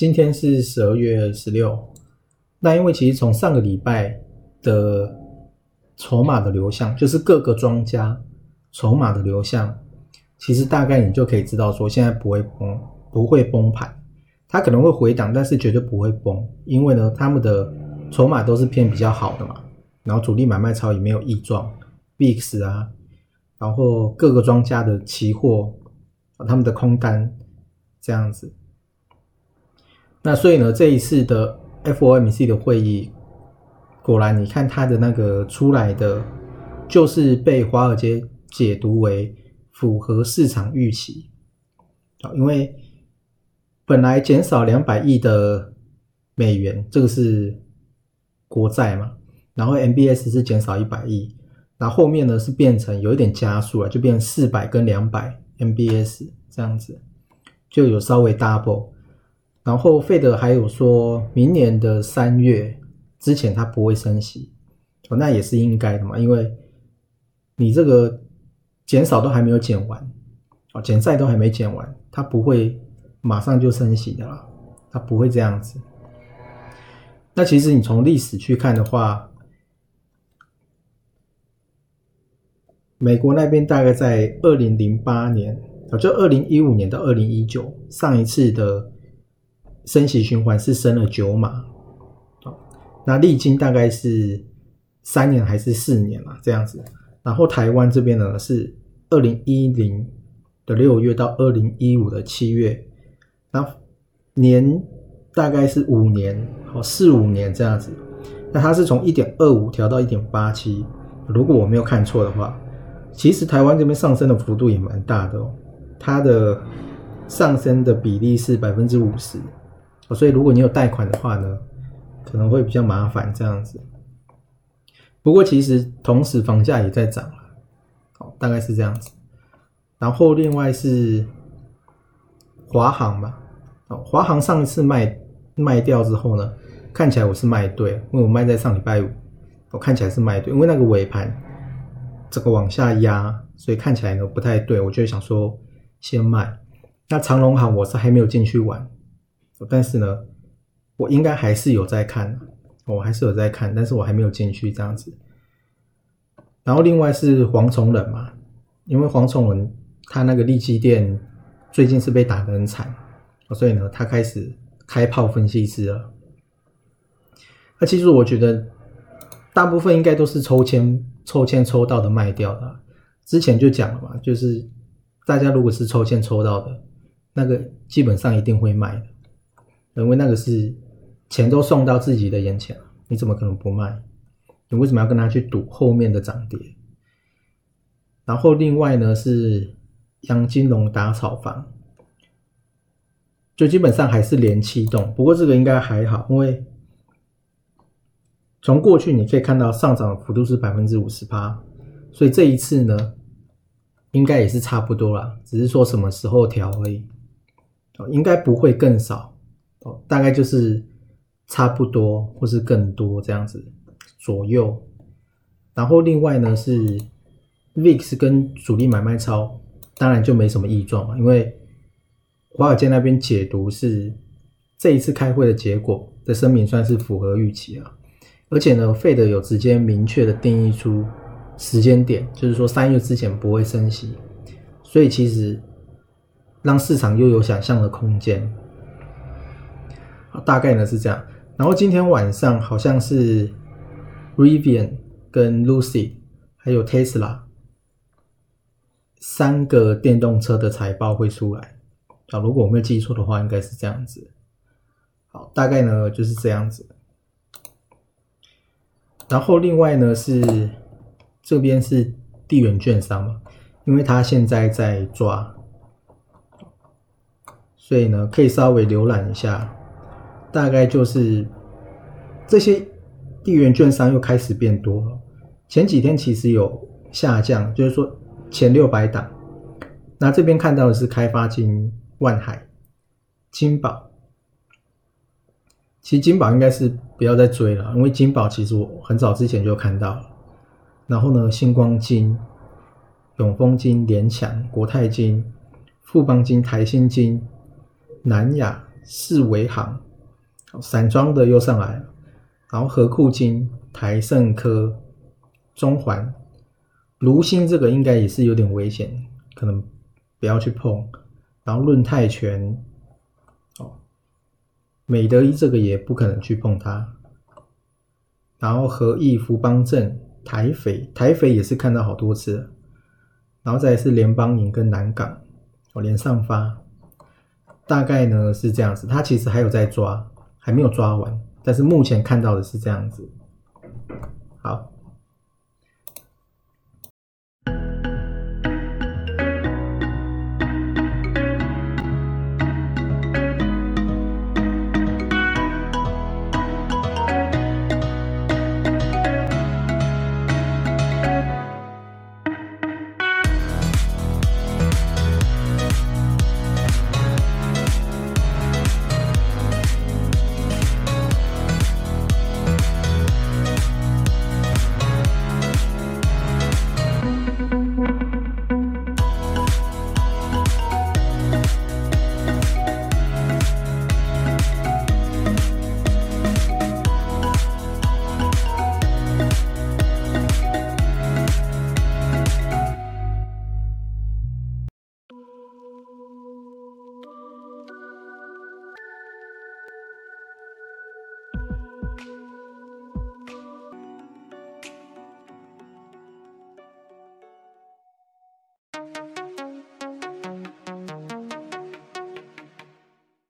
今天是十二月十六，那因为其实从上个礼拜的筹码的流向，就是各个庄家筹码的流向，其实大概你就可以知道说，现在不会崩，不会崩盘，它可能会回档，但是绝对不会崩，因为呢，他们的筹码都是偏比较好的嘛，然后主力买卖超也没有异状，VIX 啊，然后各个庄家的期货，他们的空单这样子。那所以呢，这一次的 FOMC 的会议，果然你看它的那个出来的，就是被华尔街解读为符合市场预期啊，因为本来减少两百亿的美元，这个是国债嘛，然后 MBS 是减少一百亿，然后后面呢是变成有一点加速了，就变四百跟两百 MBS 这样子，就有稍微 double。然后费德还有说，明年的三月之前他不会升息，哦，那也是应该的嘛，因为你这个减少都还没有减完，哦，减债都还没减完，他不会马上就升息的啦，他不会这样子。那其实你从历史去看的话，美国那边大概在二零零八年，哦，就二零一五年到二零一九上一次的。升息循环是升了九码，那历经大概是三年还是四年嘛这样子。然后台湾这边呢是二零一零的六月到二零一五的七月，那年大概是五年，好四五年这样子。那它是从一点二五调到一点八七，如果我没有看错的话，其实台湾这边上升的幅度也蛮大的哦，它的上升的比例是百分之五十。所以，如果你有贷款的话呢，可能会比较麻烦这样子。不过，其实同时房价也在涨了，哦，大概是这样子。然后，另外是华航吧，哦，华航上一次卖卖掉之后呢，看起来我是卖对，因为我卖在上礼拜五，我看起来是卖对，因为那个尾盘这个往下压，所以看起来呢不太对，我就想说先卖。那长隆行我是还没有进去玩。但是呢，我应该还是有在看，我还是有在看，但是我还没有进去这样子。然后另外是黄崇仁嘛，因为黄崇仁他那个利基店最近是被打得很惨，所以呢，他开始开炮分析师了。那其实我觉得大部分应该都是抽签抽签抽到的卖掉的。之前就讲了嘛，就是大家如果是抽签抽到的，那个基本上一定会卖的。因为那个是钱都送到自己的眼前了，你怎么可能不卖？你为什么要跟他去赌后面的涨跌？然后另外呢是杨金龙打炒房，就基本上还是连气动，不过这个应该还好，因为从过去你可以看到上涨幅度是百分之五十八，所以这一次呢应该也是差不多啦，只是说什么时候调而已，应该不会更少。哦，大概就是差不多，或是更多这样子左右。然后另外呢是 VIX 跟主力买卖超，当然就没什么异状嘛，因为华尔街那边解读是这一次开会的结果的声明算是符合预期啊。而且呢，费德有直接明确的定义出时间点，就是说三月之前不会升息，所以其实让市场又有想象的空间。大概呢是这样，然后今天晚上好像是 Rivian 跟 Lucy 还有 Tesla 三个电动车的财报会出来啊，如果我没有记错的话，应该是这样子。好，大概呢就是这样子。然后另外呢是这边是地缘券商嘛，因为他现在在抓，所以呢可以稍微浏览一下。大概就是这些地缘券商又开始变多了。前几天其实有下降，就是说前六百档。那这边看到的是开发金、万海、金宝。其实金宝应该是不要再追了，因为金宝其实我很早之前就看到了。然后呢，星光金、永丰金、联强、国泰金、富邦金、台新金、南亚。四维行，散装的又上来了，然后和库金、台盛科、中环、卢鑫这个应该也是有点危险，可能不要去碰。然后论泰全，哦，美德一这个也不可能去碰它。然后和义福邦镇、台匪，台匪也是看到好多次。然后再是联邦银跟南港，哦，连上发，大概呢是这样子。他其实还有在抓，还没有抓完，但是目前看到的是这样子。好。